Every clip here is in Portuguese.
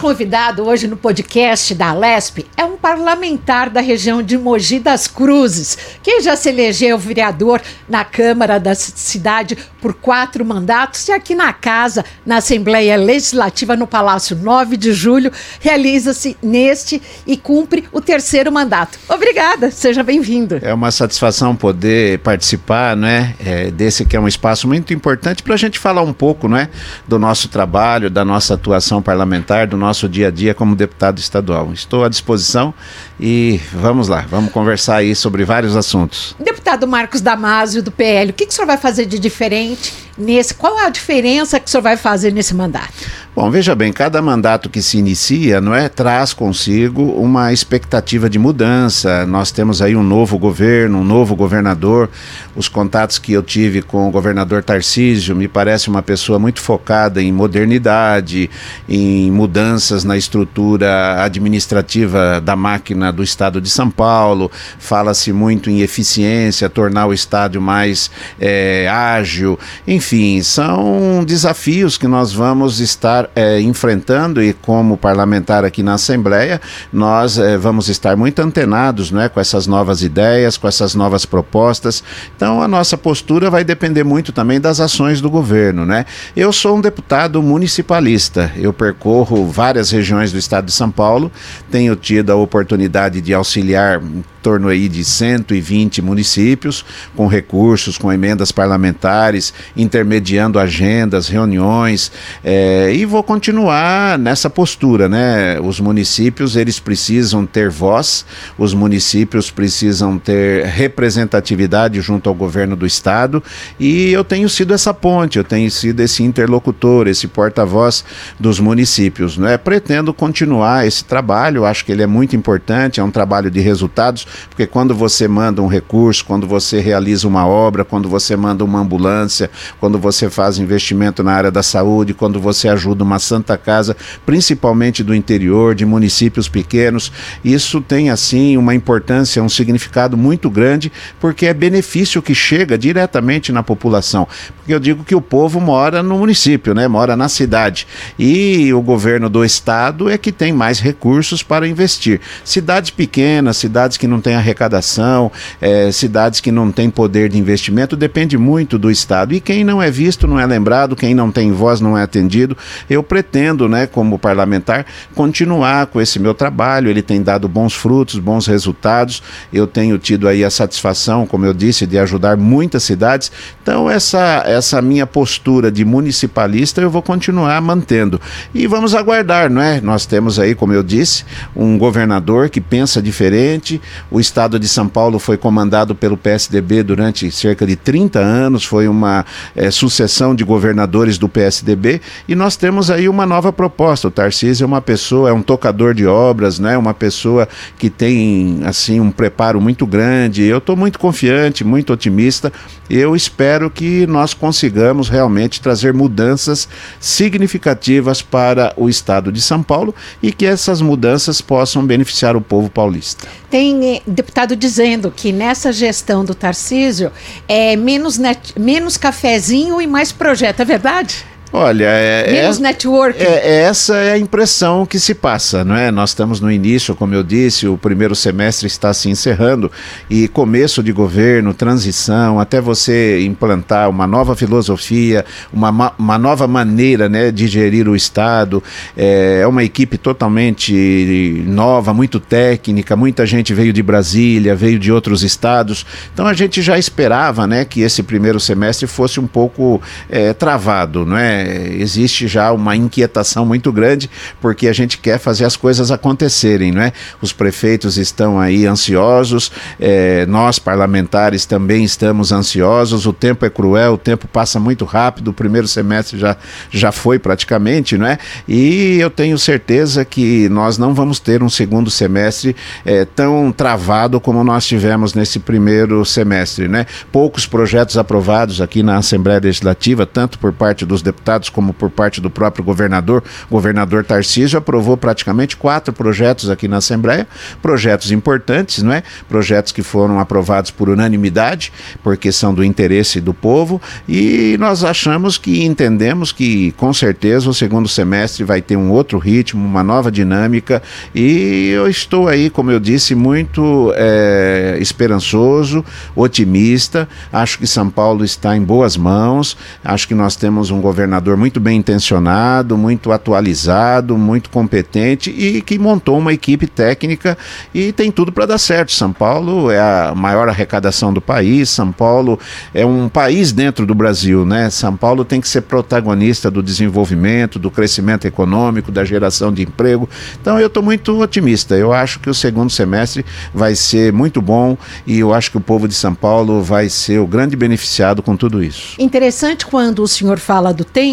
convidado hoje no podcast da Alesp é um parlamentar da região de Mogi das Cruzes, que já se elegeu vereador na Câmara da cidade por quatro mandatos e aqui na casa, na Assembleia Legislativa no Palácio 9 de Julho, realiza-se neste e cumpre o terceiro mandato. Obrigada, seja bem-vindo. É uma satisfação poder participar, né, é, desse que é um espaço muito importante para a gente falar um pouco, né, do nosso trabalho, da nossa atuação parlamentar, do nosso dia a dia como deputado estadual. Estou à disposição e vamos lá, vamos conversar aí sobre vários assuntos. Deputado Marcos Damasio, do PL, o que, que o senhor vai fazer de diferente nesse? Qual a diferença que o senhor vai fazer nesse mandato? Bom, veja bem, cada mandato que se inicia, não é, traz consigo uma expectativa de mudança. Nós temos aí um novo governo, um novo governador. Os contatos que eu tive com o governador Tarcísio me parece uma pessoa muito focada em modernidade, em mudanças na estrutura administrativa da máquina do estado de São Paulo. Fala-se muito em eficiência, tornar o estado mais é, ágil. Enfim, são desafios que nós vamos estar estar é, enfrentando e como parlamentar aqui na Assembleia, nós é, vamos estar muito antenados né, com essas novas ideias, com essas novas propostas. Então a nossa postura vai depender muito também das ações do governo. Né? Eu sou um deputado municipalista, eu percorro várias regiões do estado de São Paulo, tenho tido a oportunidade de auxiliar torno aí de 120 municípios, com recursos, com emendas parlamentares, intermediando agendas, reuniões, é, e vou continuar nessa postura, né? Os municípios, eles precisam ter voz, os municípios precisam ter representatividade junto ao governo do estado, e eu tenho sido essa ponte, eu tenho sido esse interlocutor, esse porta-voz dos municípios, né? Pretendo continuar esse trabalho, acho que ele é muito importante, é um trabalho de resultados, porque quando você manda um recurso, quando você realiza uma obra, quando você manda uma ambulância, quando você faz investimento na área da saúde, quando você ajuda uma santa casa, principalmente do interior, de municípios pequenos, isso tem assim uma importância, um significado muito grande, porque é benefício que chega diretamente na população. Porque eu digo que o povo mora no município, né? Mora na cidade. E o governo do estado é que tem mais recursos para investir. Cidades pequenas, cidades que não não tem arrecadação, é, cidades que não têm poder de investimento, depende muito do Estado. E quem não é visto não é lembrado, quem não tem voz não é atendido. Eu pretendo, né, como parlamentar, continuar com esse meu trabalho. Ele tem dado bons frutos, bons resultados. Eu tenho tido aí a satisfação, como eu disse, de ajudar muitas cidades. Então, essa, essa minha postura de municipalista eu vou continuar mantendo. E vamos aguardar, não é? Nós temos aí, como eu disse, um governador que pensa diferente, o estado de São Paulo foi comandado pelo PSDB durante cerca de 30 anos, foi uma é, sucessão de governadores do PSDB e nós temos aí uma nova proposta. O Tarcísio é uma pessoa, é um tocador de obras, né? uma pessoa que tem assim um preparo muito grande. Eu estou muito confiante, muito otimista. Eu espero que nós consigamos realmente trazer mudanças significativas para o estado de São Paulo e que essas mudanças possam beneficiar o povo paulista. Tem deputado dizendo que nessa gestão do Tarcísio é menos, net, menos cafezinho e mais projeto, é verdade? Olha, é, Menos é, network. É, é, essa é a impressão que se passa, não é? Nós estamos no início, como eu disse, o primeiro semestre está se encerrando e começo de governo, transição, até você implantar uma nova filosofia, uma, uma nova maneira né, de gerir o Estado. É, é uma equipe totalmente nova, muito técnica, muita gente veio de Brasília, veio de outros estados. Então a gente já esperava né, que esse primeiro semestre fosse um pouco é, travado, não é? Existe já uma inquietação muito grande porque a gente quer fazer as coisas acontecerem, não é? Os prefeitos estão aí ansiosos, é, nós parlamentares também estamos ansiosos. O tempo é cruel, o tempo passa muito rápido. O primeiro semestre já, já foi praticamente, não é? E eu tenho certeza que nós não vamos ter um segundo semestre é, tão travado como nós tivemos nesse primeiro semestre, né? Poucos projetos aprovados aqui na Assembleia Legislativa, tanto por parte dos deputados como por parte do próprio governador, governador Tarcísio aprovou praticamente quatro projetos aqui na Assembleia, projetos importantes, não é? Projetos que foram aprovados por unanimidade, porque são do interesse do povo, e nós achamos que entendemos que com certeza o segundo semestre vai ter um outro ritmo, uma nova dinâmica, e eu estou aí, como eu disse, muito é, esperançoso, otimista. Acho que São Paulo está em boas mãos. Acho que nós temos um governador muito bem intencionado, muito atualizado, muito competente e que montou uma equipe técnica e tem tudo para dar certo. São Paulo é a maior arrecadação do país. São Paulo é um país dentro do Brasil, né? São Paulo tem que ser protagonista do desenvolvimento, do crescimento econômico, da geração de emprego. Então eu estou muito otimista. Eu acho que o segundo semestre vai ser muito bom e eu acho que o povo de São Paulo vai ser o grande beneficiado com tudo isso. Interessante quando o senhor fala do tempo.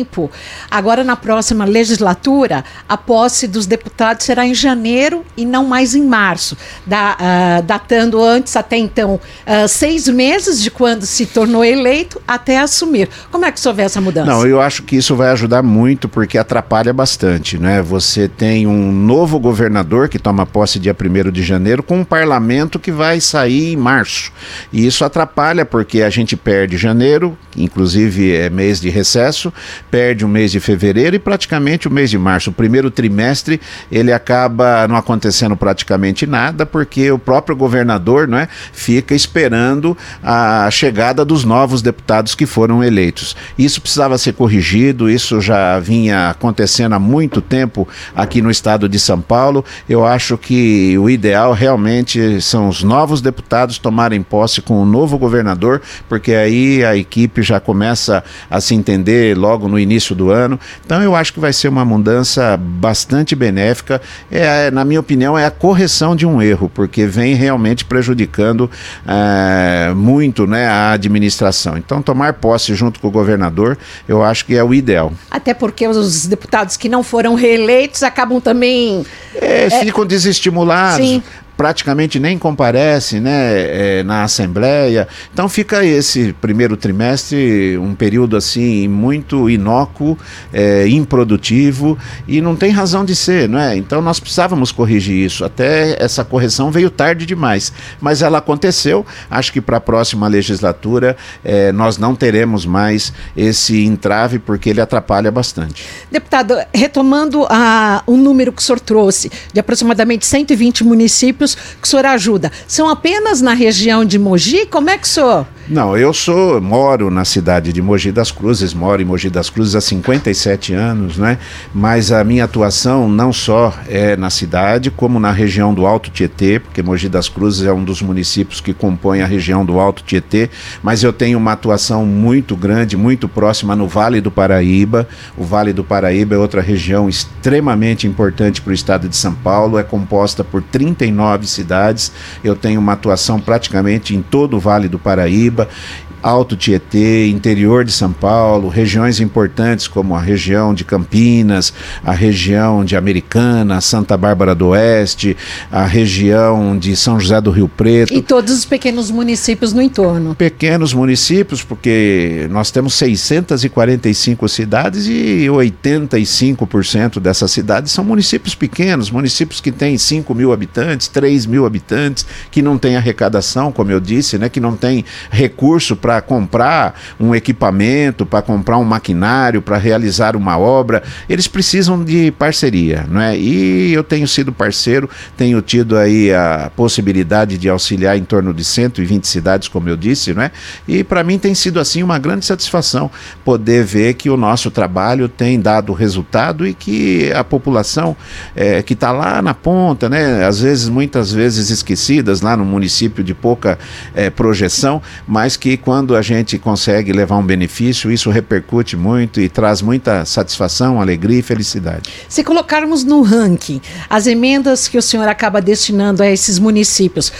Agora, na próxima legislatura, a posse dos deputados será em janeiro e não mais em março, da, uh, datando antes, até então, uh, seis meses de quando se tornou eleito até assumir. Como é que se essa mudança? Não, eu acho que isso vai ajudar muito, porque atrapalha bastante. Né? Você tem um novo governador que toma posse dia 1 de janeiro, com um parlamento que vai sair em março. E isso atrapalha, porque a gente perde janeiro, inclusive é mês de recesso, perde o mês de fevereiro e praticamente o mês de março. O primeiro trimestre ele acaba não acontecendo praticamente nada, porque o próprio governador não é, fica esperando a chegada dos novos deputados que foram eleitos. Isso precisava ser corrigido, isso já vinha acontecendo há muito tempo aqui no estado de São Paulo. Eu acho que o ideal realmente são os novos deputados tomarem posse com o novo governador, porque aí a equipe já começa a se entender logo no início do ano. Então eu acho que vai ser uma mudança bastante benéfica. É, na minha opinião, é a correção de um erro, porque vem realmente prejudicando é, muito né, a administração. Então, tomar posse junto com o governador, eu acho que é o ideal. Até porque os deputados que não foram reeleitos acabam também. É, é ficam desestimulados. Sim praticamente nem comparece né, é, na Assembleia. Então fica esse primeiro trimestre um período assim muito inócuo, é, improdutivo e não tem razão de ser, não é? Então nós precisávamos corrigir isso. Até essa correção veio tarde demais, mas ela aconteceu. Acho que para a próxima legislatura é, nós não teremos mais esse entrave porque ele atrapalha bastante. Deputado, retomando a, o número que o senhor trouxe de aproximadamente 120 municípios municípios que o senhor ajuda são apenas na região de Mogi? Como é que o senhor não, eu sou, moro na cidade de Mogi das Cruzes, moro em Mogi das Cruzes há 57 anos, né? Mas a minha atuação não só é na cidade, como na região do Alto Tietê, porque Mogi das Cruzes é um dos municípios que compõe a região do Alto Tietê, mas eu tenho uma atuação muito grande, muito próxima no Vale do Paraíba. O Vale do Paraíba é outra região extremamente importante para o estado de São Paulo, é composta por 39 cidades. Eu tenho uma atuação praticamente em todo o Vale do Paraíba Paraíba Alto Tietê, interior de São Paulo, regiões importantes como a região de Campinas, a região de Americana, Santa Bárbara do Oeste, a região de São José do Rio Preto. E todos os pequenos municípios no entorno. Pequenos municípios, porque nós temos 645 cidades e 85% dessas cidades são municípios pequenos, municípios que têm 5 mil habitantes, 3 mil habitantes, que não têm arrecadação, como eu disse, né, que não tem recurso para para comprar um equipamento, para comprar um maquinário, para realizar uma obra, eles precisam de parceria, não é? E eu tenho sido parceiro, tenho tido aí a possibilidade de auxiliar em torno de 120 cidades, como eu disse, não é? E para mim tem sido assim uma grande satisfação poder ver que o nosso trabalho tem dado resultado e que a população é, que está lá na ponta, né? Às vezes, muitas vezes esquecidas lá no município de pouca é, projeção, mas que quando quando a gente consegue levar um benefício, isso repercute muito e traz muita satisfação, alegria e felicidade. Se colocarmos no ranking as emendas que o senhor acaba destinando a esses municípios,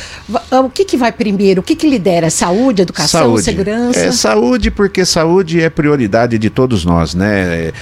o que, que vai primeiro? O que, que lidera? Saúde, educação, saúde. segurança? É, saúde, porque saúde é prioridade de todos nós, né? É,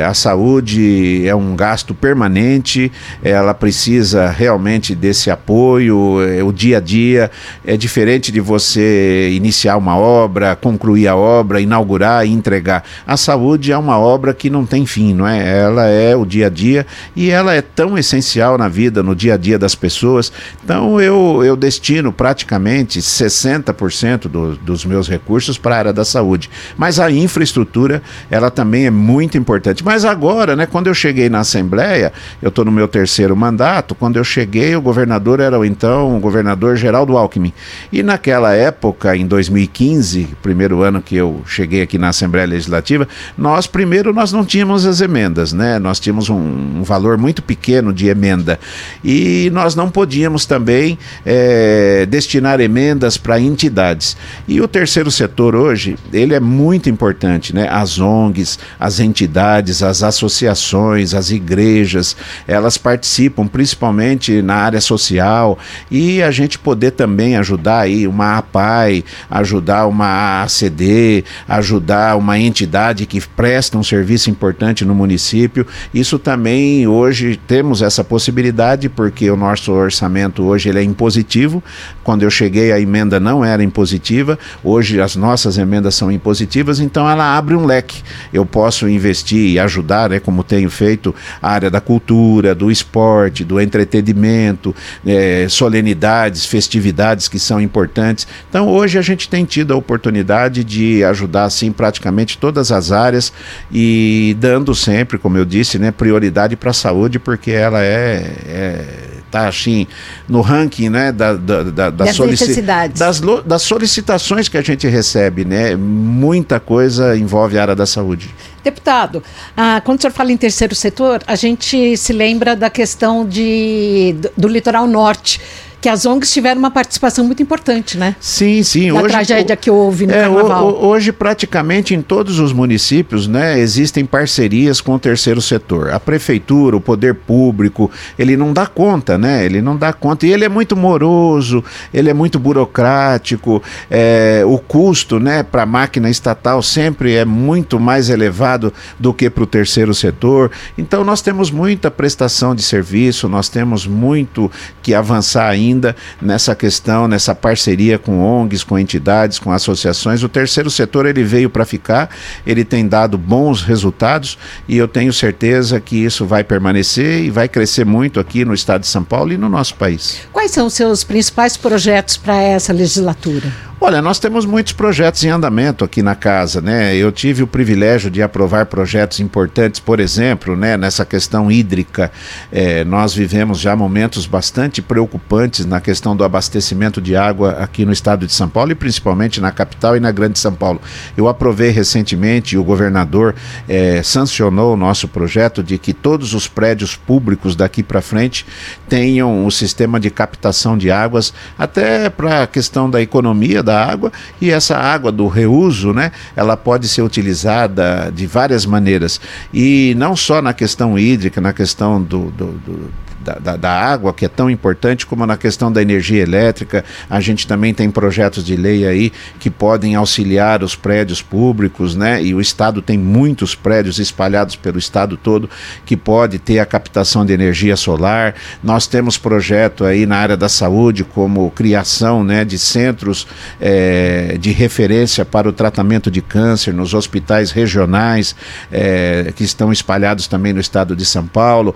é, a saúde é um gasto permanente, ela precisa realmente desse apoio, é, o dia a dia é diferente de você iniciar uma obra obra, concluir a obra, inaugurar e entregar. A saúde é uma obra que não tem fim, não é? Ela é o dia a dia e ela é tão essencial na vida, no dia a dia das pessoas. Então eu, eu destino praticamente 60% do, dos meus recursos para a área da saúde. Mas a infraestrutura, ela também é muito importante. Mas agora, né, quando eu cheguei na Assembleia, eu estou no meu terceiro mandato, quando eu cheguei, o governador era o então o governador Geraldo Alckmin. E naquela época, em 2015, primeiro ano que eu cheguei aqui na Assembleia Legislativa, nós primeiro nós não tínhamos as emendas, né? Nós tínhamos um, um valor muito pequeno de emenda e nós não podíamos também é, destinar emendas para entidades. E o terceiro setor hoje ele é muito importante, né? As ONGs, as entidades, as associações, as igrejas, elas participam principalmente na área social e a gente poder também ajudar aí uma APAI, ajudar uma ACD, ajudar uma entidade que presta um serviço importante no município. Isso também hoje temos essa possibilidade porque o nosso orçamento hoje ele é impositivo. Quando eu cheguei a emenda não era impositiva, hoje as nossas emendas são impositivas, então ela abre um leque. Eu posso investir e ajudar, né, como tenho feito, a área da cultura, do esporte, do entretenimento, é, solenidades, festividades que são importantes. Então hoje a gente tem tido a oportunidade de ajudar assim praticamente todas as áreas e dando sempre, como eu disse, né, prioridade para a saúde porque ela é, é tá assim no ranking né, da, da, da, da das, solici das, das solicitações que a gente recebe, né? Muita coisa envolve a área da saúde. Deputado, ah, quando o senhor fala em terceiro setor, a gente se lembra da questão de, do, do litoral norte que as ONGs tiveram uma participação muito importante, né? Sim, sim. Da hoje, tragédia que houve no é, carnaval. O, hoje, praticamente em todos os municípios, né, existem parcerias com o terceiro setor. A prefeitura, o poder público, ele não dá conta, né? Ele não dá conta. E ele é muito moroso, ele é muito burocrático, é, o custo, né, para a máquina estatal sempre é muito mais elevado do que para o terceiro setor. Então, nós temos muita prestação de serviço, nós temos muito que avançar ainda ainda nessa questão, nessa parceria com ONGs, com entidades, com associações. O terceiro setor ele veio para ficar, ele tem dado bons resultados e eu tenho certeza que isso vai permanecer e vai crescer muito aqui no estado de São Paulo e no nosso país. Quais são os seus principais projetos para essa legislatura? Olha, nós temos muitos projetos em andamento aqui na casa, né? Eu tive o privilégio de aprovar projetos importantes, por exemplo, né, nessa questão hídrica. É, nós vivemos já momentos bastante preocupantes na questão do abastecimento de água aqui no estado de São Paulo e principalmente na capital e na Grande São Paulo. Eu aprovei recentemente, o governador é, sancionou o nosso projeto de que todos os prédios públicos daqui para frente tenham o sistema de captação de águas, até para a questão da economia da água e essa água do reuso, né, ela pode ser utilizada de várias maneiras. E não só na questão hídrica, na questão do, do, do da, da, da, água, que é tão importante, como na questão da energia elétrica. A gente também tem projetos de lei aí que podem auxiliar os prédios públicos, né? E o Estado tem muitos prédios espalhados pelo Estado todo que pode ter a captação de energia solar. Nós temos projeto aí na área da saúde, como criação né, de centros é, de referência para o tratamento de câncer nos hospitais regionais é, que estão espalhados também no estado de São Paulo.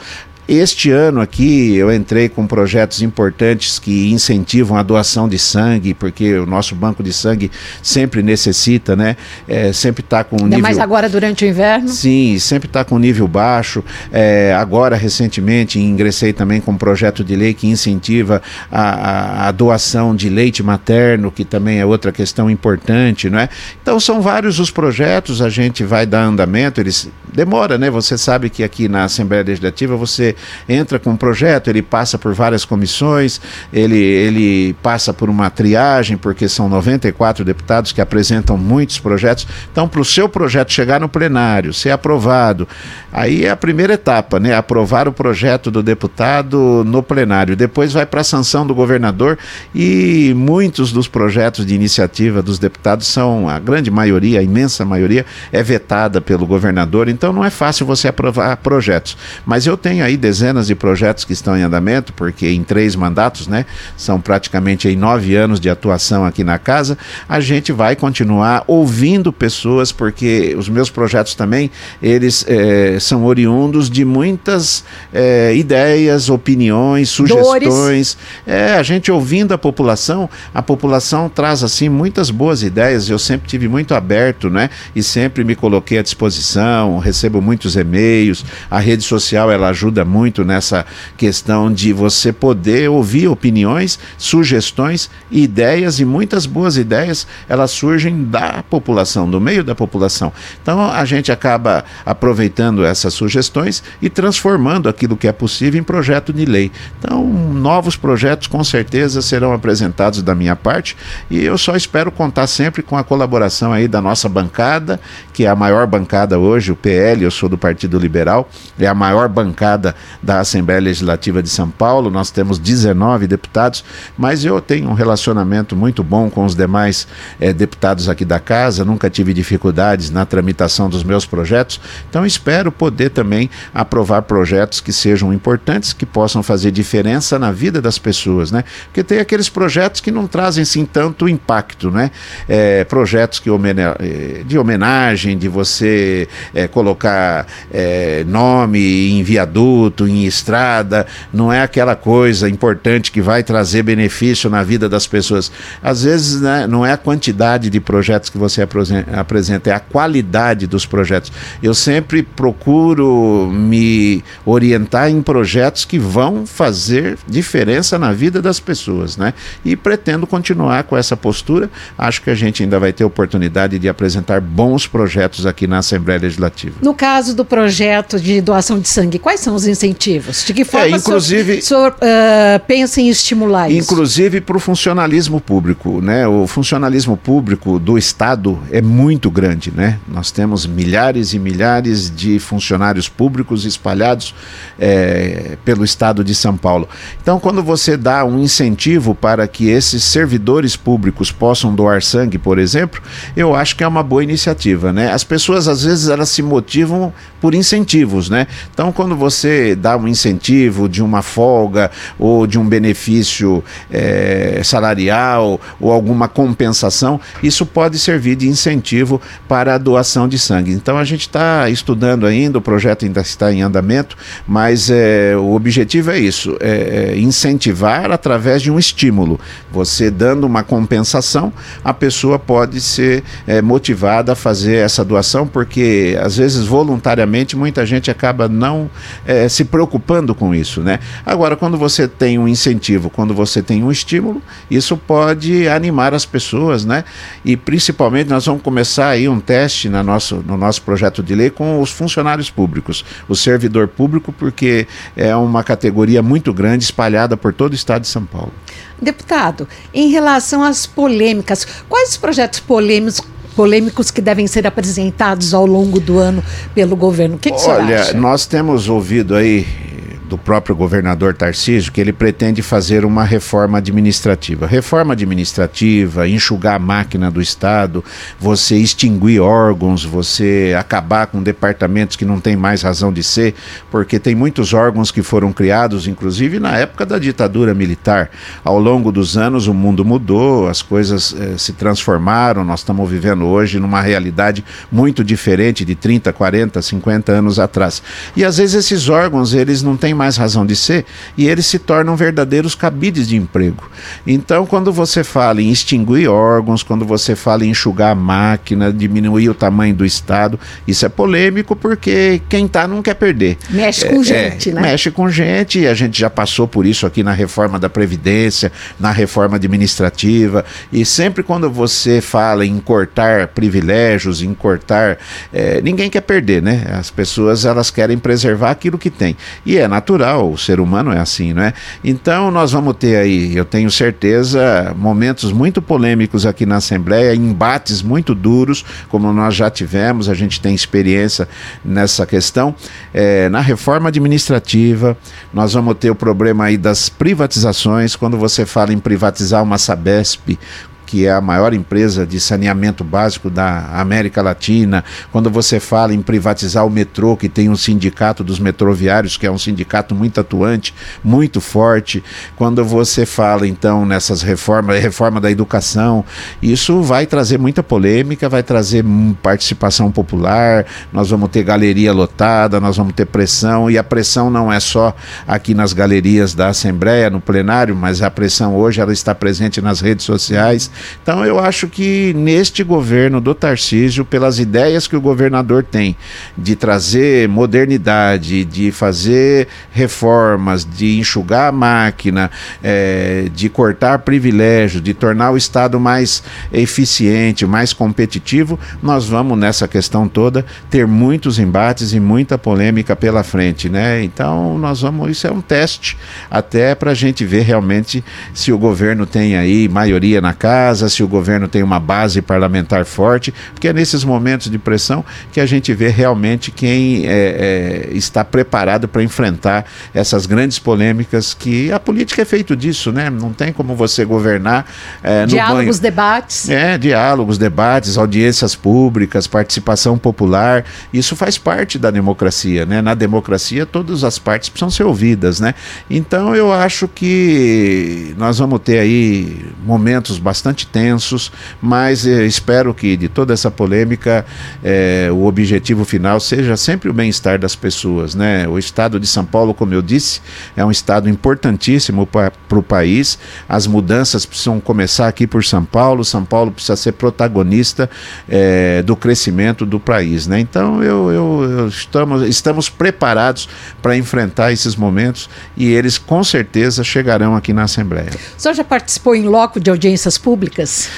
Este ano aqui eu entrei com projetos importantes que incentivam a doação de sangue, porque o nosso banco de sangue sempre necessita, né? É, sempre está com um nível. mais agora durante o inverno? Sim, sempre está com nível baixo. É, agora, recentemente, ingressei também com um projeto de lei que incentiva a, a, a, doação de leite materno, que também é outra questão importante, não é? Então são vários os projetos, a gente vai dar andamento, eles demora, né? Você sabe que aqui na Assembleia Legislativa você entra com um projeto, ele passa por várias comissões, ele, ele passa por uma triagem, porque são 94 deputados que apresentam muitos projetos. Então, para o seu projeto chegar no plenário, ser aprovado, aí é a primeira etapa, né? Aprovar o projeto do deputado no plenário. Depois vai para a sanção do governador e muitos dos projetos de iniciativa dos deputados são, a grande maioria, a imensa maioria, é vetada pelo governador. Então não é fácil você aprovar projetos. Mas eu tenho aí dezenas de projetos que estão em andamento, porque em três mandatos, né, são praticamente aí nove anos de atuação aqui na casa, a gente vai continuar ouvindo pessoas, porque os meus projetos também, eles é, são oriundos de muitas é, ideias, opiniões, sugestões. É, a gente ouvindo a população, a população traz assim muitas boas ideias. Eu sempre tive muito aberto, né? E sempre me coloquei à disposição, recebo muitos e-mails. A rede social ela ajuda muito nessa questão de você poder ouvir opiniões, sugestões, ideias e muitas boas ideias elas surgem da população, do meio da população. Então a gente acaba aproveitando essas sugestões e transformando aquilo que é possível em projeto de lei. Então novos projetos com certeza serão apresentados da minha parte e eu só espero contar sempre com a colaboração aí da nossa bancada, que é a maior bancada hoje, o PL, eu sou do Partido Liberal, é a maior bancada da Assembleia Legislativa de São Paulo. Nós temos 19 deputados, mas eu tenho um relacionamento muito bom com os demais eh, deputados aqui da casa, nunca tive dificuldades na tramitação dos meus projetos, então espero poder também aprovar projetos que sejam importantes, que possam fazer diferença na vida das pessoas, né? Porque tem aqueles projetos que não trazem assim tanto impacto, né? É, projetos que eh, de homenagem, de você é, colocar é, nome em viaduto, em estrada, não é aquela coisa importante que vai trazer benefício na vida das pessoas. Às vezes, né, não é a quantidade de projetos que você apresenta, é a qualidade dos projetos. Eu sempre procuro me orientar em projetos que vão fazer diferença na vida das pessoas, né? E pretendo continuar com essa postura. Acho que a gente ainda vai ter oportunidade de apresentar bons projetos aqui na Assembleia Legislativa. No caso do projeto de doação de sangue, quais são os incentivos? De que forma é, inclusive, o senhor, uh, pensa em estimular isso? Inclusive para o funcionalismo público, né? O funcionalismo público do Estado é muito grande, né? Nós temos milhares e milhares de funcionários públicos espalhados é, pelo Estado de São Paulo. Então, quando você dá um incentivo para que esses servidores públicos possam doar sangue, por exemplo, eu acho que é uma boa iniciativa, né? As pessoas às vezes elas se motivam por incentivos, né? Então, quando você dá um incentivo de uma folga ou de um benefício é, salarial ou alguma compensação, isso pode servir de incentivo para a doação de sangue. Então, a gente está estudando ainda, o projeto ainda está em andamento, mas é, o objetivo é isso: é, é incentivar através de um estímulo. Você dando uma compensação, a pessoa pode ser é, motivada a fazer essa doação, porque às vezes voluntariamente muita gente acaba não é, se preocupando com isso, né? Agora, quando você tem um incentivo, quando você tem um estímulo, isso pode animar as pessoas, né? E principalmente nós vamos começar aí um teste na nosso, no nosso projeto de lei com os funcionários públicos, o servidor público, porque é uma categoria muito grande espalhada por todo o estado de São Paulo. Deputado, em relação às polêmicas, quais projetos polêmicos polêmicos que devem ser apresentados ao longo do ano pelo governo. O que, que Olha, nós temos ouvido aí do próprio governador Tarcísio que ele pretende fazer uma reforma administrativa. Reforma administrativa, enxugar a máquina do Estado, você extinguir órgãos, você acabar com departamentos que não têm mais razão de ser, porque tem muitos órgãos que foram criados, inclusive na época da ditadura militar. Ao longo dos anos o mundo mudou, as coisas eh, se transformaram, nós estamos vivendo hoje numa realidade muito diferente de 30, 40, 50 anos atrás. E às vezes esses órgãos, eles não têm mais razão de ser e eles se tornam verdadeiros cabides de emprego. Então, quando você fala em extinguir órgãos, quando você fala em enxugar a máquina, diminuir o tamanho do Estado, isso é polêmico porque quem está não quer perder. Mexe com é, gente, é, né? Mexe com gente, e a gente já passou por isso aqui na reforma da Previdência, na reforma administrativa, e sempre quando você fala em cortar privilégios, em cortar. É, ninguém quer perder, né? As pessoas elas querem preservar aquilo que tem. E é natural natural, o ser humano é assim, não é? Então nós vamos ter aí, eu tenho certeza, momentos muito polêmicos aqui na Assembleia, embates muito duros, como nós já tivemos, a gente tem experiência nessa questão. É, na reforma administrativa, nós vamos ter o problema aí das privatizações, quando você fala em privatizar uma Sabesp, que é a maior empresa de saneamento básico da América Latina, quando você fala em privatizar o metrô, que tem um sindicato dos metroviários, que é um sindicato muito atuante, muito forte, quando você fala então nessas reformas, reforma da educação, isso vai trazer muita polêmica, vai trazer participação popular, nós vamos ter galeria lotada, nós vamos ter pressão, e a pressão não é só aqui nas galerias da Assembleia, no plenário, mas a pressão hoje ela está presente nas redes sociais. Então eu acho que neste governo do Tarcísio, pelas ideias que o governador tem de trazer modernidade, de fazer reformas, de enxugar a máquina, é, de cortar privilégios, de tornar o Estado mais eficiente, mais competitivo, nós vamos nessa questão toda ter muitos embates e muita polêmica pela frente, né? Então nós vamos, isso é um teste até para a gente ver realmente se o governo tem aí maioria na casa, se o governo tem uma base parlamentar forte, porque é nesses momentos de pressão que a gente vê realmente quem é, é, está preparado para enfrentar essas grandes polêmicas que a política é feito disso, né? Não tem como você governar é, no diálogos, banho. debates. É, diálogos, debates, audiências públicas, participação popular. Isso faz parte da democracia, né? Na democracia todas as partes precisam ser ouvidas, né? Então eu acho que nós vamos ter aí momentos bastante tensos, mas eh, espero que de toda essa polêmica eh, o objetivo final seja sempre o bem-estar das pessoas, né? O estado de São Paulo, como eu disse, é um estado importantíssimo para o país. As mudanças precisam começar aqui por São Paulo. São Paulo precisa ser protagonista eh, do crescimento do país, né? Então eu, eu, eu estamos, estamos preparados para enfrentar esses momentos e eles com certeza chegarão aqui na Assembleia. O senhor já participou em loco de audiências públicas?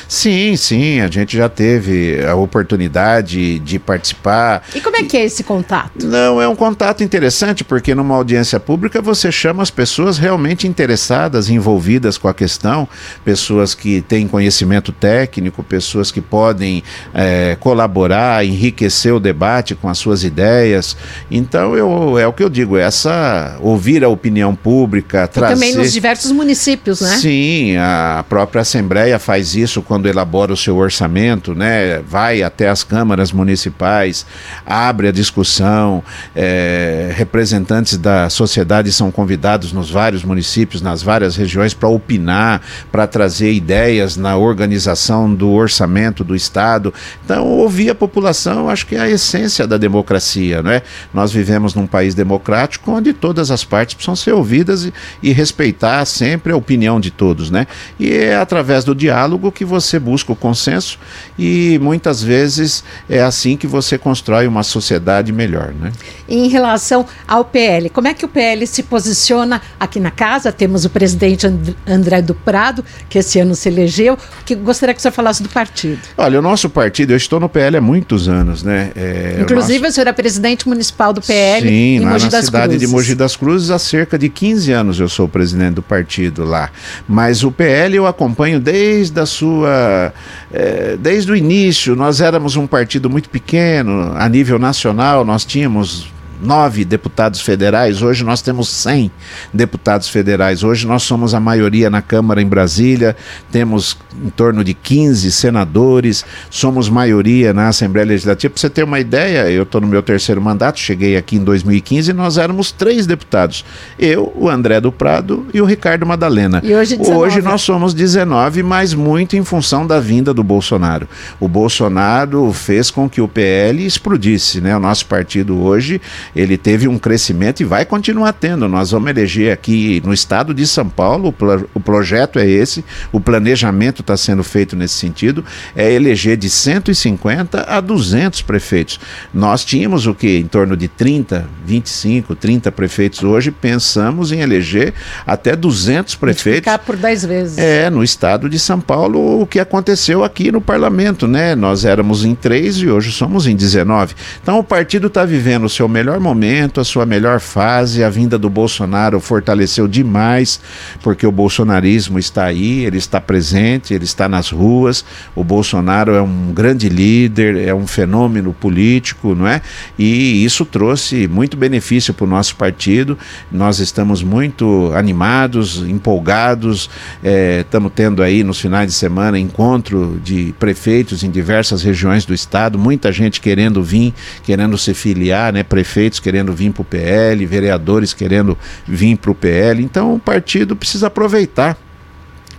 Sim, sim, a gente já teve a oportunidade de participar. E como é que é esse contato? Não, é um contato interessante porque numa audiência pública você chama as pessoas realmente interessadas, envolvidas com a questão, pessoas que têm conhecimento técnico, pessoas que podem é, colaborar, enriquecer o debate com as suas ideias. Então eu, é o que eu digo, essa ouvir a opinião pública, e trazer... também nos diversos municípios, né? Sim, a própria Assembleia faz isso quando elabora o seu orçamento, né? Vai até as câmaras municipais, abre a discussão, é, representantes da sociedade são convidados nos vários municípios, nas várias regiões, para opinar, para trazer ideias na organização do orçamento do Estado. Então, ouvir a população, acho que é a essência da democracia, não é? Nós vivemos num país democrático onde todas as partes precisam ser ouvidas e, e respeitar sempre a opinião de todos, né? E é através do diálogo que você busca o consenso e muitas vezes é assim que você constrói uma sociedade melhor, né? Em relação ao PL, como é que o PL se posiciona aqui na casa? Temos o presidente André do Prado, que esse ano se elegeu, que gostaria que o senhor falasse do partido. Olha, o nosso partido, eu estou no PL há muitos anos, né? É, Inclusive, o, nosso... o senhor é presidente municipal do PL Sim, em Mogi das cidade Cruzes. de Mogi das Cruzes há cerca de 15 anos eu sou presidente do partido lá. Mas o PL eu acompanho desde a sua. É, desde o início. Nós éramos um partido muito pequeno, a nível nacional, nós tínhamos nove deputados federais, hoje nós temos 100 deputados federais. Hoje nós somos a maioria na Câmara em Brasília, temos em torno de 15 senadores, somos maioria na Assembleia Legislativa. Para você ter uma ideia, eu estou no meu terceiro mandato, cheguei aqui em 2015 e nós éramos três deputados. Eu, o André do Prado e o Ricardo Madalena. E hoje, 19. hoje nós somos 19, mas muito em função da vinda do Bolsonaro. O Bolsonaro fez com que o PL explodisse, né? O nosso partido hoje ele teve um crescimento e vai continuar tendo. Nós vamos eleger aqui no estado de São Paulo, o, pro, o projeto é esse, o planejamento está sendo feito nesse sentido, é eleger de 150 a 200 prefeitos. Nós tínhamos o que? Em torno de 30, 25, 30 prefeitos. Hoje pensamos em eleger até 200 prefeitos. Ficar por 10 vezes. É, no estado de São Paulo, o que aconteceu aqui no parlamento, né? Nós éramos em 3 e hoje somos em 19. Então o partido está vivendo o seu melhor momento, a sua melhor fase. A vinda do Bolsonaro fortaleceu demais, porque o bolsonarismo está aí, ele está presente, ele está nas ruas. O Bolsonaro é um grande líder, é um fenômeno político, não é? E isso trouxe muito benefício para o nosso partido. Nós estamos muito animados, empolgados, é, estamos tendo aí nos finais de semana encontro de prefeitos em diversas regiões do estado, muita gente querendo vir, querendo se filiar, né? Prefeitos querendo vir para o PL, vereadores querendo vir para o PL. Então o partido precisa aproveitar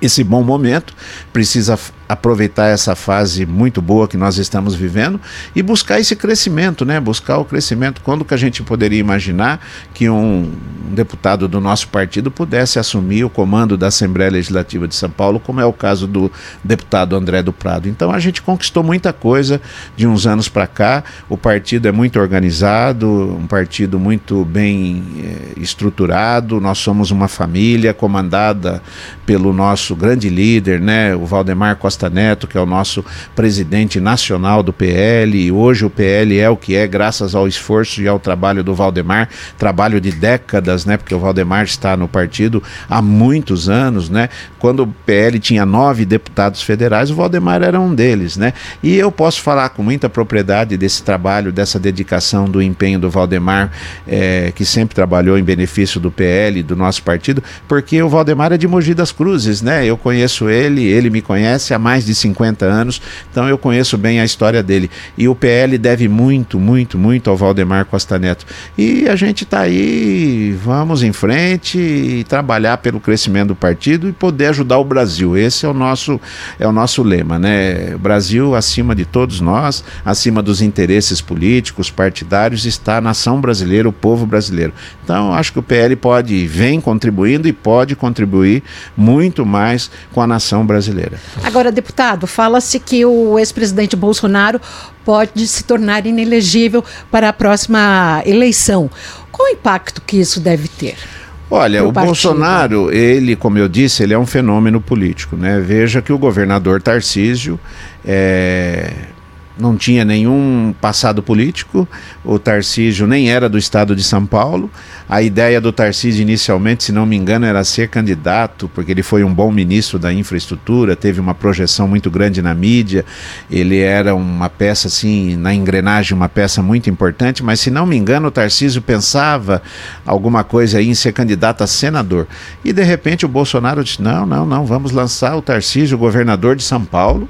esse bom momento, precisa aproveitar essa fase muito boa que nós estamos vivendo e buscar esse crescimento, né? Buscar o crescimento. Quando que a gente poderia imaginar que um, deputado do nosso partido pudesse assumir o comando da Assembleia Legislativa de São Paulo, como é o caso do deputado André do Prado. Então a gente conquistou muita coisa de uns anos para cá. O partido é muito organizado, um partido muito bem eh, estruturado. Nós somos uma família comandada pelo nosso grande líder, né, o Valdemar Costa Costa Neto, que é o nosso presidente nacional do PL, e hoje o PL é o que é, graças ao esforço e ao trabalho do Valdemar, trabalho de décadas, né? Porque o Valdemar está no partido há muitos anos, né? Quando o PL tinha nove deputados federais, o Valdemar era um deles, né? E eu posso falar com muita propriedade desse trabalho, dessa dedicação, do empenho do Valdemar, é, que sempre trabalhou em benefício do PL, do nosso partido, porque o Valdemar é de Mogi das Cruzes, né? Eu conheço ele, ele me conhece há mais mais de 50 anos, então eu conheço bem a história dele. E o PL deve muito, muito, muito ao Valdemar Costa Neto. E a gente está aí, vamos em frente e trabalhar pelo crescimento do partido e poder ajudar o Brasil. Esse é o nosso, é o nosso lema, né? Brasil acima de todos nós, acima dos interesses políticos, partidários, está a nação brasileira, o povo brasileiro. Então, acho que o PL pode, vem contribuindo e pode contribuir muito mais com a nação brasileira. Agora, deputado, fala-se que o ex-presidente Bolsonaro pode se tornar inelegível para a próxima eleição. Qual o impacto que isso deve ter? Olha, o partido? Bolsonaro, ele, como eu disse, ele é um fenômeno político, né? Veja que o governador Tarcísio é, não tinha nenhum passado político, o Tarcísio nem era do estado de São Paulo. A ideia do Tarcísio inicialmente, se não me engano, era ser candidato, porque ele foi um bom ministro da infraestrutura, teve uma projeção muito grande na mídia, ele era uma peça assim, na engrenagem, uma peça muito importante, mas se não me engano, o Tarcísio pensava alguma coisa aí em ser candidato a senador. E de repente o Bolsonaro disse: "Não, não, não, vamos lançar o Tarcísio governador de São Paulo"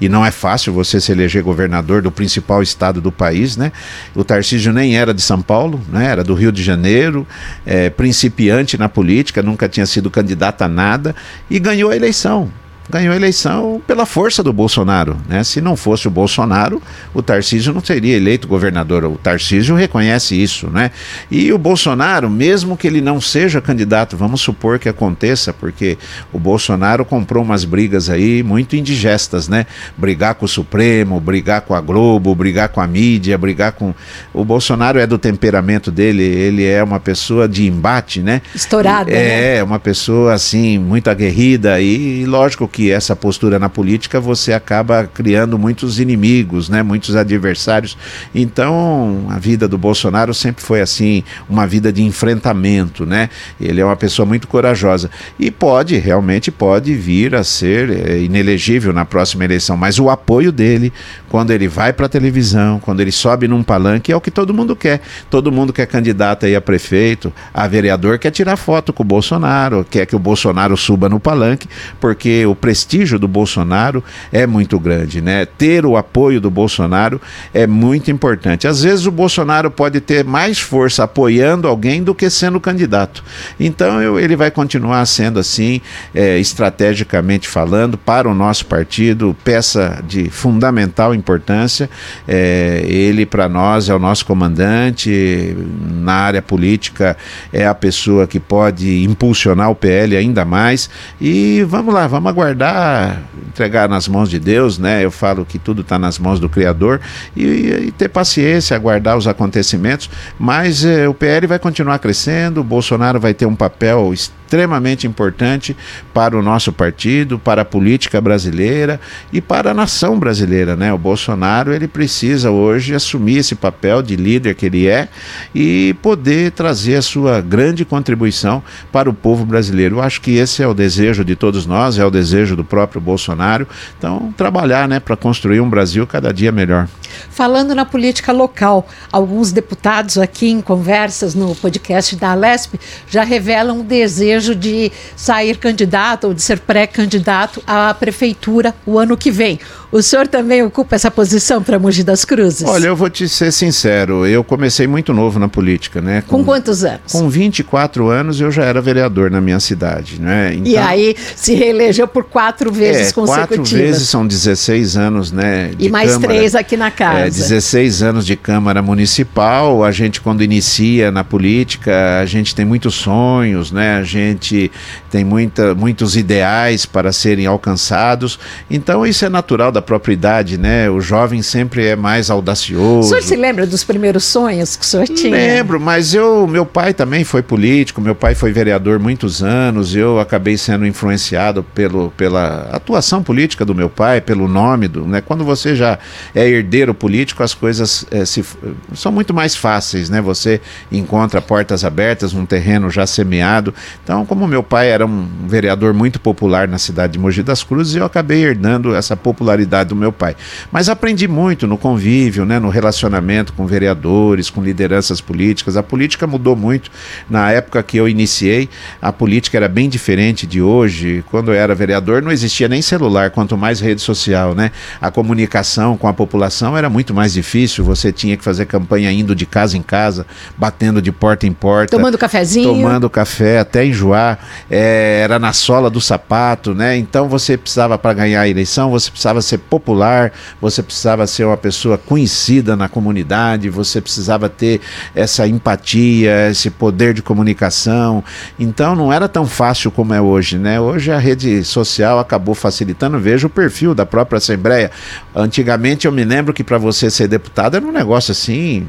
e não é fácil você se eleger governador do principal estado do país, né? O Tarcísio nem era de São Paulo, né? Era do Rio de Janeiro, é, principiante na política, nunca tinha sido candidato a nada e ganhou a eleição ganhou a eleição pela força do Bolsonaro. Né? Se não fosse o Bolsonaro, o Tarcísio não seria eleito governador. O Tarcísio reconhece isso. Né? E o Bolsonaro, mesmo que ele não seja candidato, vamos supor que aconteça, porque o Bolsonaro comprou umas brigas aí muito indigestas, né? Brigar com o Supremo, brigar com a Globo, brigar com a mídia, brigar com. O Bolsonaro é do temperamento dele, ele é uma pessoa de embate, né? Estourada. É, né? uma pessoa assim, muito aguerrida e lógico que que essa postura na política você acaba criando muitos inimigos, né, muitos adversários. Então, a vida do Bolsonaro sempre foi assim, uma vida de enfrentamento, né? Ele é uma pessoa muito corajosa e pode, realmente pode vir a ser é, inelegível na próxima eleição, mas o apoio dele quando ele vai para a televisão, quando ele sobe num palanque, é o que todo mundo quer. Todo mundo quer candidato aí a prefeito, a vereador quer tirar foto com o Bolsonaro, quer que o Bolsonaro suba no palanque, porque o prestígio do Bolsonaro é muito grande, né? Ter o apoio do Bolsonaro é muito importante. Às vezes o Bolsonaro pode ter mais força apoiando alguém do que sendo candidato. Então eu, ele vai continuar sendo assim, é, estrategicamente falando, para o nosso partido, peça de fundamental importância. É, ele, para nós, é o nosso comandante. Na área política, é a pessoa que pode impulsionar o PL ainda mais. E vamos lá, vamos aguardar aguardar, entregar nas mãos de Deus, né? Eu falo que tudo está nas mãos do Criador e, e, ter paciência, aguardar os acontecimentos. Mas eh, o PL vai continuar crescendo, o Bolsonaro vai ter um papel extremamente importante para o nosso partido, para a política brasileira e para a nação brasileira, né? O Bolsonaro ele precisa hoje assumir esse papel de líder que ele é e poder trazer a sua grande contribuição para o povo brasileiro. Eu acho que esse é o desejo de todos nós, é o desejo do próprio Bolsonaro. Então, trabalhar, né, para construir um Brasil cada dia melhor. Falando na política local, alguns deputados aqui em conversas no podcast da Alesp já revelam o desejo desejo de sair candidato ou de ser pré-candidato à prefeitura o ano que vem. O senhor também ocupa essa posição para Mogi das Cruzes? Olha, eu vou te ser sincero, eu comecei muito novo na política, né? Com, com quantos anos? Com 24 anos eu já era vereador na minha cidade, né? Então, e aí se reelegeu por quatro vezes é, consecutivas. Quatro vezes são 16 anos, né? e mais Câmara, três aqui na casa. É, 16 anos de Câmara Municipal. A gente, quando inicia na política, a gente tem muitos sonhos, né? A gente tem muita, muitos ideais para serem alcançados. Então isso é natural da própria idade, né? O jovem sempre é mais audacioso. O senhor se lembra dos primeiros sonhos que o senhor tinha? Lembro, mas eu, meu pai também foi político, meu pai foi vereador muitos anos, eu acabei sendo influenciado pelo, pela atuação política do meu pai, pelo nome do, né? Quando você já é herdeiro político, as coisas é, se, são muito mais fáceis, né? Você encontra portas abertas, um terreno já semeado. Então, como meu pai era um vereador muito popular na cidade de Mogi das Cruzes, eu acabei herdando essa popularidade do meu pai. Mas aprendi muito no convívio, né, no relacionamento com vereadores, com lideranças políticas. A política mudou muito. Na época que eu iniciei, a política era bem diferente de hoje. Quando eu era vereador, não existia nem celular, quanto mais rede social, né? A comunicação com a população era muito mais difícil. Você tinha que fazer campanha indo de casa em casa, batendo de porta em porta. Tomando cafezinho. Tomando café até enjoar. É, era na sola do sapato, né? Então você precisava, para ganhar a eleição, você precisava ser popular, você precisava ser uma pessoa conhecida na comunidade, você precisava ter essa empatia, esse poder de comunicação. Então não era tão fácil como é hoje, né? Hoje a rede social acabou facilitando. Veja o perfil da própria Assembleia. Antigamente eu me lembro que para você ser deputado era um negócio assim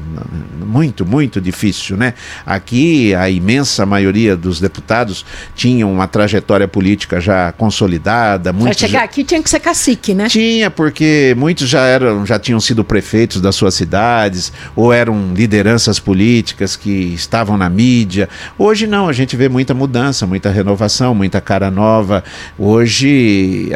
muito, muito difícil, né? Aqui a imensa maioria dos deputados tinham uma trajetória política já consolidada. Para chegar já... aqui tinha que ser cacique, né? Tinha, porque muitos já eram, já tinham sido prefeitos das suas cidades, ou eram lideranças políticas que estavam na mídia. Hoje não, a gente vê muita mudança, muita renovação, muita cara nova. Hoje,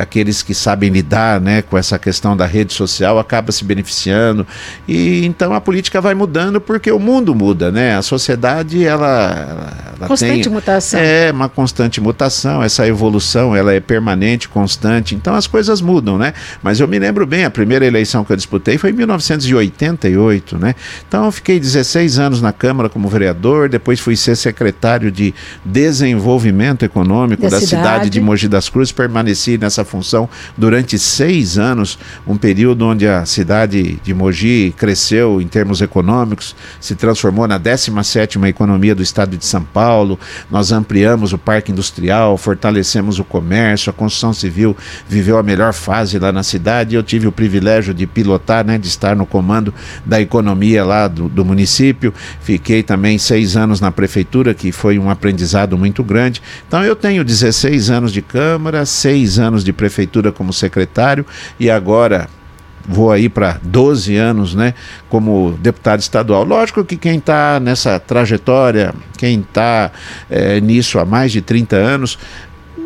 aqueles que sabem lidar né, com essa questão da rede social acabam se beneficiando. E então a política vai mudando porque o mundo muda, né? A sociedade, ela, ela constante tem, mutação. É, uma constante mutação, essa evolução, ela é permanente, constante. Então as coisas mudam, né? Mas eu me lembro bem, a primeira eleição que eu disputei foi em 1988, né? Então eu fiquei 16 anos na Câmara como vereador, depois fui ser secretário de Desenvolvimento Econômico da, da cidade. cidade de Mogi das Cruzes, permaneci nessa função durante seis anos, um período onde a cidade de Mogi cresceu em termos econômicos, se transformou na 17ª economia do estado de São Paulo, nós ampliamos o parque industrial, fortalecemos o comércio, a construção civil viveu a melhor fase lá na cidade. Eu tive o privilégio de pilotar, né, de estar no comando da economia lá do, do município. Fiquei também seis anos na prefeitura, que foi um aprendizado muito grande. Então eu tenho 16 anos de Câmara, seis anos de prefeitura como secretário e agora vou aí para 12 anos, né, como deputado estadual. Lógico que quem está nessa trajetória, quem está é, nisso há mais de 30 anos,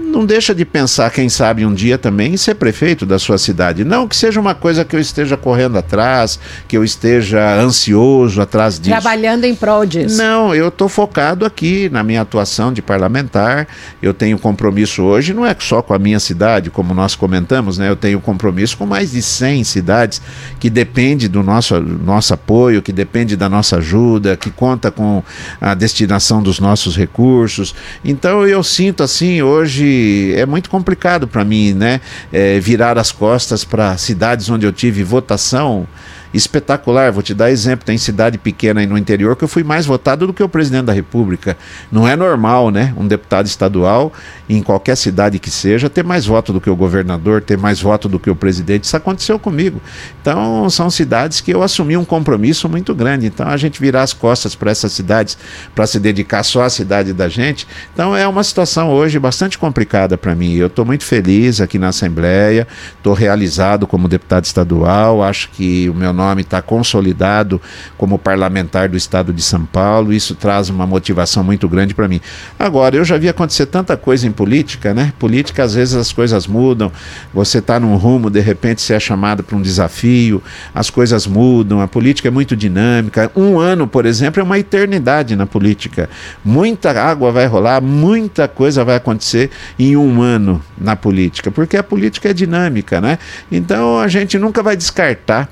não deixa de pensar, quem sabe, um dia também em ser prefeito da sua cidade. Não que seja uma coisa que eu esteja correndo atrás, que eu esteja ansioso atrás disso. Trabalhando em prol disso. Não, eu estou focado aqui na minha atuação de parlamentar. Eu tenho compromisso hoje, não é só com a minha cidade, como nós comentamos, né? Eu tenho compromisso com mais de 100 cidades que depende do nosso, nosso apoio, que depende da nossa ajuda, que conta com a destinação dos nossos recursos. Então eu sinto assim hoje é muito complicado para mim, né? É, virar as costas para cidades onde eu tive votação espetacular. Vou te dar exemplo: tem cidade pequena aí no interior que eu fui mais votado do que o presidente da República. Não é normal, né? Um deputado estadual, em qualquer cidade que seja, ter mais voto do que o governador, ter mais voto do que o presidente. Isso aconteceu comigo. Então, são cidades que eu assumi um compromisso muito grande. Então, a gente virar as costas para essas cidades para se dedicar só à cidade da gente. Então, é uma situação hoje bastante complicada para mim. Eu estou muito feliz aqui na Assembleia, estou realizado como deputado estadual, acho que o meu nome está consolidado como parlamentar do estado de São Paulo, isso traz uma motivação muito grande para mim. Agora, eu já vi acontecer tanta coisa em política, né? Política, às vezes as coisas mudam, você está num rumo, de repente você é chamado para um desafio, as coisas mudam, a política é muito dinâmica. Um ano, por exemplo, é uma eternidade na política. Muita água vai rolar, muita coisa vai acontecer em um ano na política, porque a política é dinâmica, né? Então a gente nunca vai descartar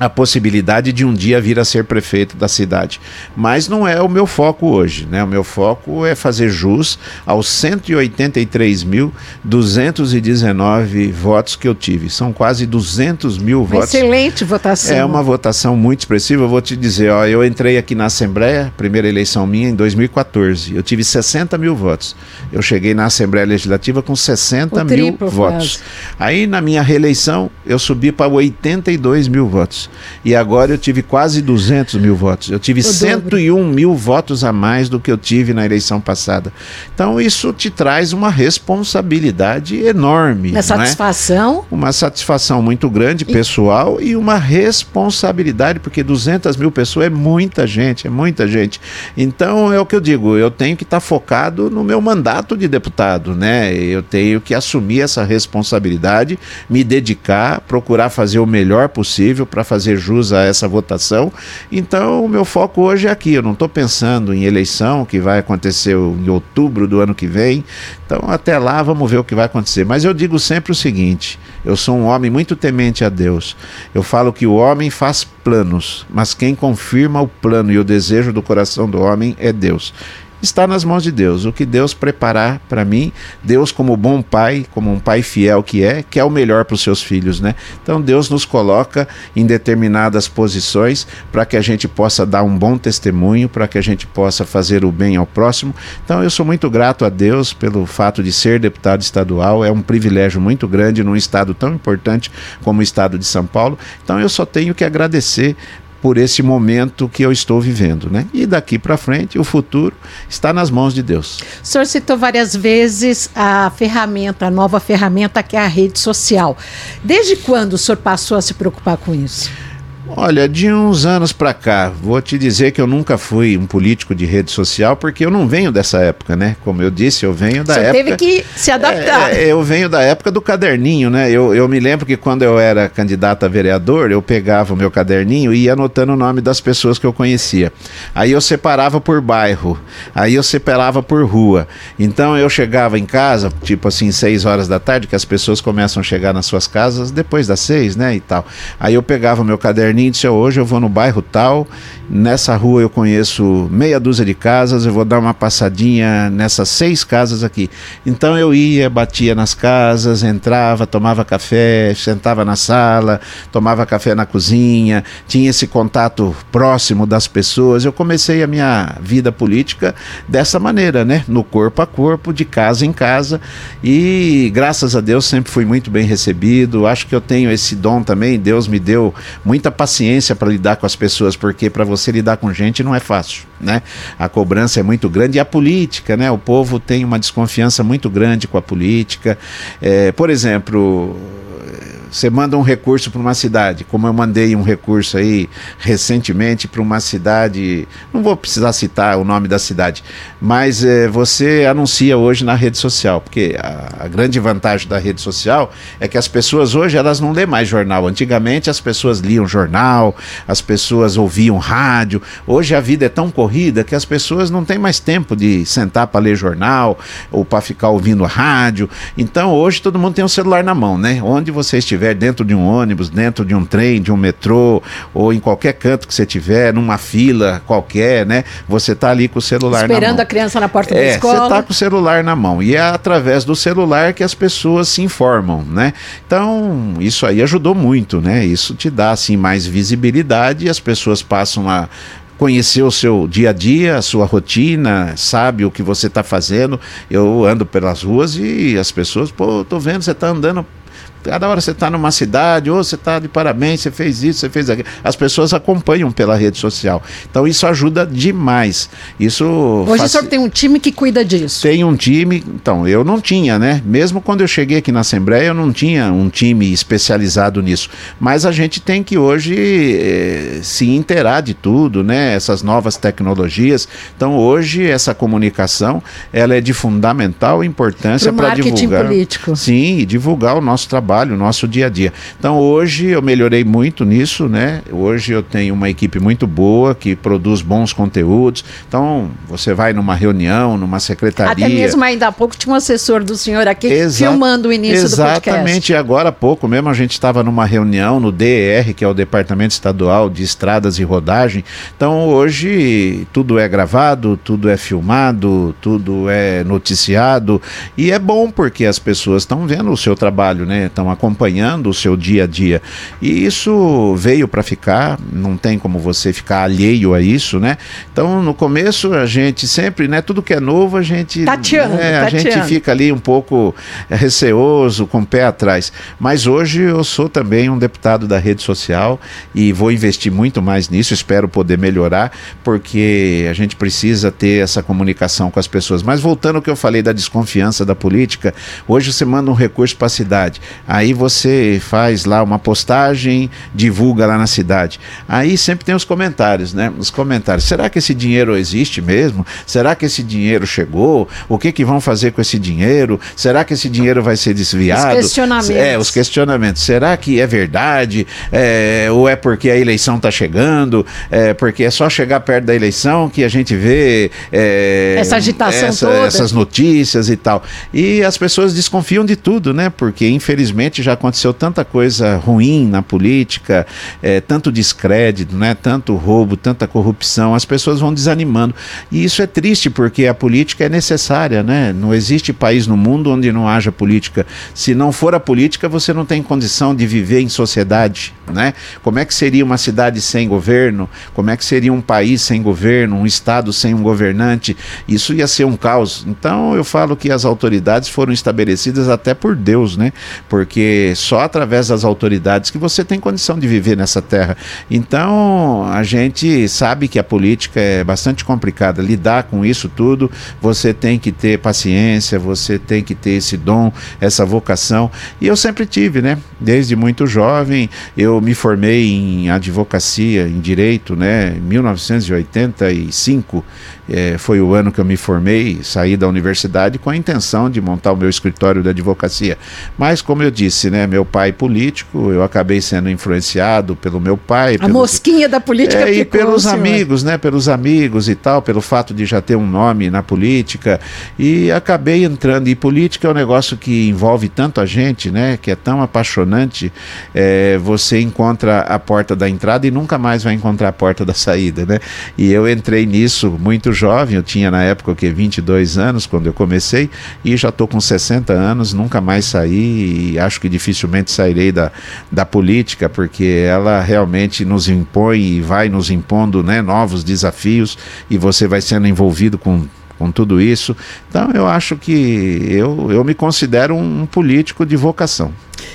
a possibilidade de um dia vir a ser prefeito da cidade. Mas não é o meu foco hoje, né? O meu foco é fazer jus aos 183.219 votos que eu tive. São quase 200 mil uma votos. Excelente votação. É uma votação muito expressiva. Eu vou te dizer, ó, eu entrei aqui na Assembleia, primeira eleição minha, em 2014. Eu tive 60 mil votos. Eu cheguei na Assembleia Legislativa com 60 mil votos. Aí, na minha reeleição, eu subi para 82 mil votos. E agora eu tive quase 200 mil votos. Eu tive o 101 dobro. mil votos a mais do que eu tive na eleição passada. Então isso te traz uma responsabilidade enorme. Uma é? satisfação. É? Uma satisfação muito grande, pessoal, e... e uma responsabilidade, porque 200 mil pessoas é muita gente, é muita gente. Então é o que eu digo, eu tenho que estar tá focado no meu mandato de deputado, né? Eu tenho que assumir essa responsabilidade, me dedicar, procurar fazer o melhor possível para fazer jus a essa votação. Então, o meu foco hoje é aqui. Eu não estou pensando em eleição que vai acontecer em outubro do ano que vem. Então, até lá, vamos ver o que vai acontecer. Mas eu digo sempre o seguinte: eu sou um homem muito temente a Deus. Eu falo que o homem faz planos, mas quem confirma o plano e o desejo do coração do homem é Deus está nas mãos de Deus. O que Deus preparar para mim, Deus como bom pai, como um pai fiel que é, quer o melhor para os seus filhos, né? Então Deus nos coloca em determinadas posições para que a gente possa dar um bom testemunho, para que a gente possa fazer o bem ao próximo. Então eu sou muito grato a Deus pelo fato de ser deputado estadual, é um privilégio muito grande num estado tão importante como o estado de São Paulo. Então eu só tenho que agradecer por esse momento que eu estou vivendo, né? E daqui para frente, o futuro está nas mãos de Deus. O senhor citou várias vezes a ferramenta, a nova ferramenta que é a rede social. Desde quando o senhor passou a se preocupar com isso? Olha, de uns anos para cá, vou te dizer que eu nunca fui um político de rede social, porque eu não venho dessa época, né? Como eu disse, eu venho da Você época. teve que se adaptar. É, é, eu venho da época do caderninho, né? Eu, eu me lembro que quando eu era candidato a vereador, eu pegava o meu caderninho e ia anotando o nome das pessoas que eu conhecia. Aí eu separava por bairro, aí eu separava por rua. Então eu chegava em casa, tipo assim, seis horas da tarde, que as pessoas começam a chegar nas suas casas depois das seis, né? E tal. Aí eu pegava o meu caderninho hoje eu vou no bairro tal, nessa rua eu conheço meia dúzia de casas, eu vou dar uma passadinha nessas seis casas aqui. Então eu ia, batia nas casas, entrava, tomava café, sentava na sala, tomava café na cozinha, tinha esse contato próximo das pessoas. Eu comecei a minha vida política dessa maneira, né? No corpo a corpo, de casa em casa. E graças a Deus sempre fui muito bem recebido. Acho que eu tenho esse dom também. Deus me deu muita paciência para lidar com as pessoas, porque para você lidar com gente não é fácil, né? A cobrança é muito grande e a política, né? O povo tem uma desconfiança muito grande com a política. É, por exemplo, você manda um recurso para uma cidade, como eu mandei um recurso aí recentemente para uma cidade, não vou precisar citar o nome da cidade, mas é, você anuncia hoje na rede social, porque a, a, grande vantagem da rede social é que as pessoas hoje elas não lêem mais jornal. Antigamente as pessoas liam jornal, as pessoas ouviam rádio. Hoje a vida é tão corrida que as pessoas não têm mais tempo de sentar para ler jornal ou para ficar ouvindo rádio. Então hoje todo mundo tem um celular na mão, né? Onde você estiver estiver dentro de um ônibus, dentro de um trem, de um metrô, ou em qualquer canto que você tiver, numa fila qualquer, né? Você está ali com o celular Esperando na mão. a criança na porta é, da escola. Você está com o celular na mão. E é através do celular que as pessoas se informam, né? Então, isso aí ajudou muito, né? Isso te dá, assim, mais visibilidade e as pessoas passam a conhecer o seu dia a dia, a sua rotina, sabe o que você está fazendo. Eu ando pelas ruas e as pessoas, pô, tô vendo, você está andando cada hora você está numa cidade, ou você está de parabéns, você fez isso, você fez aquilo. As pessoas acompanham pela rede social. Então isso ajuda demais. Isso Hoje faci... o senhor tem um time que cuida disso. Tem um time, então, eu não tinha, né? Mesmo quando eu cheguei aqui na Assembleia, eu não tinha um time especializado nisso. Mas a gente tem que hoje eh, se inteirar de tudo, né? Essas novas tecnologias. Então hoje essa comunicação ela é de fundamental importância para divulgar. político. Sim, divulgar o nosso trabalho trabalho, nosso dia a dia. Então hoje eu melhorei muito nisso, né? Hoje eu tenho uma equipe muito boa que produz bons conteúdos. Então você vai numa reunião, numa secretaria. Até mesmo ainda há pouco tinha um assessor do senhor aqui Exa filmando o início do podcast. Exatamente, agora há pouco mesmo a gente estava numa reunião no DER, que é o Departamento Estadual de Estradas e Rodagem. Então hoje tudo é gravado, tudo é filmado, tudo é noticiado e é bom porque as pessoas estão vendo o seu trabalho, né? Estão acompanhando o seu dia a dia. E isso veio para ficar, não tem como você ficar alheio a isso, né? Então, no começo, a gente sempre, né, tudo que é novo, a gente. Tateando, né, a tateando. gente fica ali um pouco receoso, com o pé atrás. Mas hoje eu sou também um deputado da rede social e vou investir muito mais nisso, espero poder melhorar, porque a gente precisa ter essa comunicação com as pessoas. Mas voltando ao que eu falei da desconfiança da política, hoje você manda um recurso para a cidade. Aí você faz lá uma postagem, divulga lá na cidade. Aí sempre tem os comentários, né? Os comentários. Será que esse dinheiro existe mesmo? Será que esse dinheiro chegou? O que que vão fazer com esse dinheiro? Será que esse dinheiro vai ser desviado? Os questionamentos. É, os questionamentos. Será que é verdade? É, ou é porque a eleição está chegando? É, porque é só chegar perto da eleição que a gente vê é, essa agitação essa, toda. essas notícias e tal. E as pessoas desconfiam de tudo, né? Porque infelizmente infelizmente já aconteceu tanta coisa ruim na política, é, tanto descrédito, né, tanto roubo, tanta corrupção, as pessoas vão desanimando. E isso é triste porque a política é necessária, né? Não existe país no mundo onde não haja política. Se não for a política, você não tem condição de viver em sociedade, né? Como é que seria uma cidade sem governo? Como é que seria um país sem governo, um estado sem um governante? Isso ia ser um caos. Então eu falo que as autoridades foram estabelecidas até por Deus, né? porque só através das autoridades que você tem condição de viver nessa terra. Então, a gente sabe que a política é bastante complicada, lidar com isso tudo, você tem que ter paciência, você tem que ter esse dom, essa vocação. E eu sempre tive, né? Desde muito jovem, eu me formei em advocacia, em direito, né? Em 1985 é, foi o ano que eu me formei, saí da universidade com a intenção de montar o meu escritório de advocacia. Mas, como eu disse, né, meu pai político, eu acabei sendo influenciado pelo meu pai. A pelos, mosquinha da política é, E pelos amigos, né, pelos amigos e tal, pelo fato de já ter um nome na política. E acabei entrando. E política é um negócio que envolve tanto a gente, né, que é tão apaixonante. É, você encontra a porta da entrada e nunca mais vai encontrar a porta da saída, né? E eu entrei nisso muito jovem, eu tinha na época o que 22 anos quando eu comecei e já estou com 60 anos, nunca mais saí e acho que dificilmente sairei da, da política porque ela realmente nos impõe e vai nos impondo né, novos desafios e você vai sendo envolvido com com tudo isso. Então eu acho que eu, eu me considero um, um político de vocação.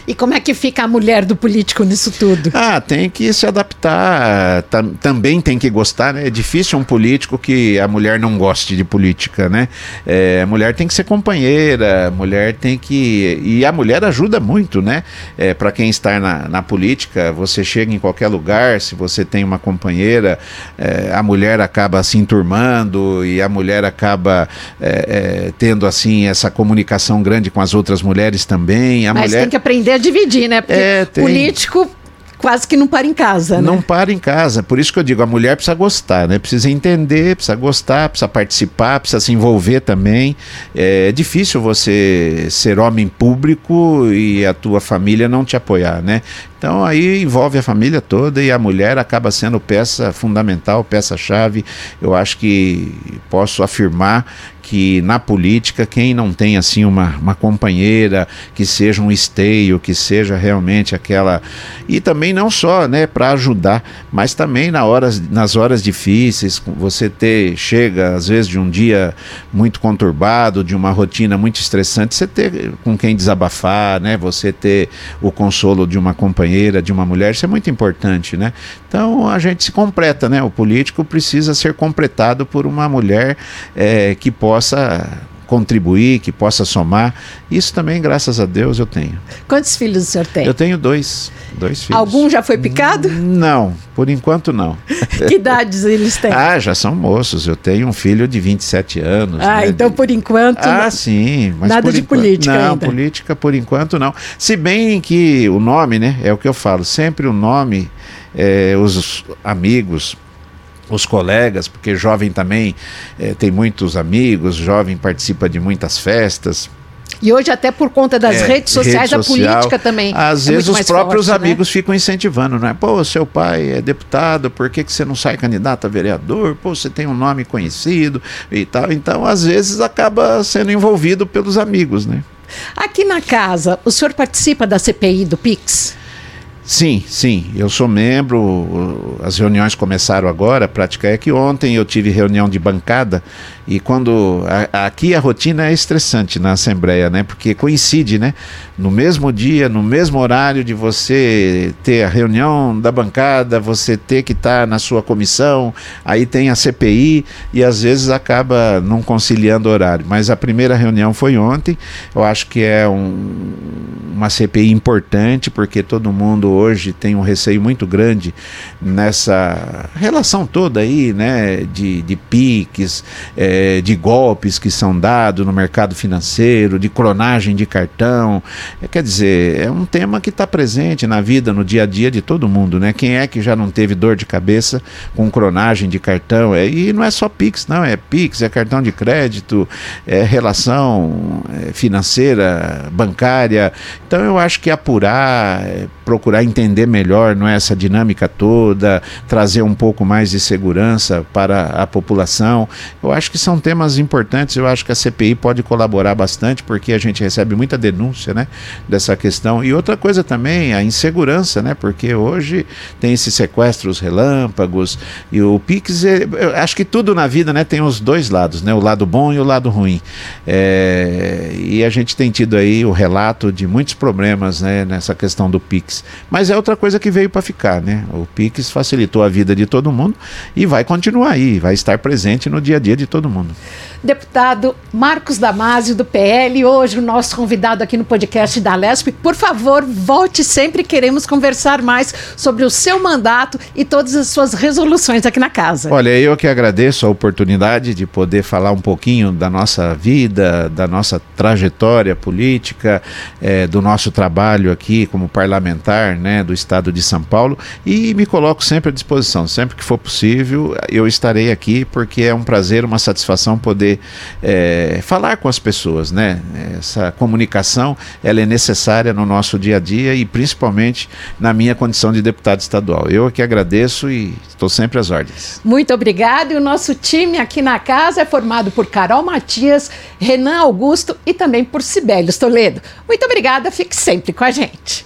E como é que fica a mulher do político nisso tudo? Ah, tem que se adaptar, tam, também tem que gostar, né? É difícil um político que a mulher não goste de política, né? É, a mulher tem que ser companheira, a mulher tem que. E a mulher ajuda muito, né? É, Para quem está na, na política, você chega em qualquer lugar, se você tem uma companheira, é, a mulher acaba se enturmando e a mulher acaba é, é, tendo assim essa comunicação grande com as outras mulheres também. A Mas mulher... tem que aprender a dividir, né? Porque É, político quase que não para em casa, né? Não para em casa. Por isso que eu digo, a mulher precisa gostar, né? Precisa entender, precisa gostar, precisa participar, precisa se envolver também. É difícil você ser homem público e a tua família não te apoiar, né? Então aí envolve a família toda e a mulher acaba sendo peça fundamental, peça-chave. Eu acho que posso afirmar que na política, quem não tem assim uma, uma companheira que seja um esteio, que seja realmente aquela. E também não só né, para ajudar, mas também na horas, nas horas difíceis, você ter, chega às vezes de um dia muito conturbado, de uma rotina muito estressante, você ter com quem desabafar, né, você ter o consolo de uma companheira, de uma mulher, isso é muito importante. Né? Então a gente se completa, né? o político precisa ser completado por uma mulher é, que possa possa contribuir, que possa somar. Isso também, graças a Deus, eu tenho. Quantos filhos o senhor tem? Eu tenho dois, dois filhos. Algum já foi picado? Não, por enquanto não. que idades eles têm? Ah, já são moços. Eu tenho um filho de 27 anos. Ah, né? então por enquanto. Ah, sim. Mas nada de enquanto... política. Não, ainda. política por enquanto não. Se bem que o nome, né? É o que eu falo. Sempre o nome, é, os amigos, os colegas, porque jovem também é, tem muitos amigos, jovem participa de muitas festas. E hoje, até por conta das é, redes sociais, rede social, a política também. Às é vezes os próprios forte, amigos né? ficam incentivando, né? Pô, seu pai é deputado, por que, que você não sai candidato a vereador? Pô, você tem um nome conhecido e tal. Então, às vezes, acaba sendo envolvido pelos amigos, né? Aqui na casa, o senhor participa da CPI do Pix? Sim, sim, eu sou membro. As reuniões começaram agora. A prática é que ontem eu tive reunião de bancada e quando a, aqui a rotina é estressante na Assembleia, né? Porque coincide, né? No mesmo dia, no mesmo horário de você ter a reunião da bancada, você ter que estar tá na sua comissão, aí tem a CPI e às vezes acaba não conciliando horário. Mas a primeira reunião foi ontem. Eu acho que é um, uma CPI importante porque todo mundo hoje tem um receio muito grande nessa relação toda aí, né? De, de piques. É, é, de golpes que são dados no mercado financeiro, de clonagem de cartão. É, quer dizer, é um tema que está presente na vida, no dia a dia de todo mundo. Né? Quem é que já não teve dor de cabeça com clonagem de cartão? É, e não é só Pix, não, é Pix, é cartão de crédito, é relação é, financeira, bancária. Então eu acho que apurar, é, procurar entender melhor não é essa dinâmica toda, trazer um pouco mais de segurança para a população. Eu acho que são temas importantes. Eu acho que a CPI pode colaborar bastante, porque a gente recebe muita denúncia né, dessa questão. E outra coisa também, a insegurança, né? Porque hoje tem esses sequestros relâmpagos e o Pix, é, acho que tudo na vida né, tem os dois lados, né? O lado bom e o lado ruim. É, e a gente tem tido aí o relato de muitos problemas né, nessa questão do Pix. Mas é outra coisa que veio para ficar, né? O Pix facilitou a vida de todo mundo e vai continuar aí, vai estar presente no dia a dia de todo mundo mundo. Deputado Marcos Damasio, do PL, hoje o nosso convidado aqui no podcast da Lesp. Por favor, volte sempre, queremos conversar mais sobre o seu mandato e todas as suas resoluções aqui na casa. Olha, eu que agradeço a oportunidade de poder falar um pouquinho da nossa vida, da nossa trajetória política, é, do nosso trabalho aqui como parlamentar né, do Estado de São Paulo e me coloco sempre à disposição. Sempre que for possível, eu estarei aqui porque é um prazer, uma satisfação poder é, falar com as pessoas, né? Essa comunicação ela é necessária no nosso dia a dia e principalmente na minha condição de deputado estadual. Eu aqui agradeço e estou sempre às ordens. Muito obrigado. E o nosso time aqui na casa é formado por Carol Matias, Renan Augusto e também por Sibélio Toledo. Muito obrigada. Fique sempre com a gente.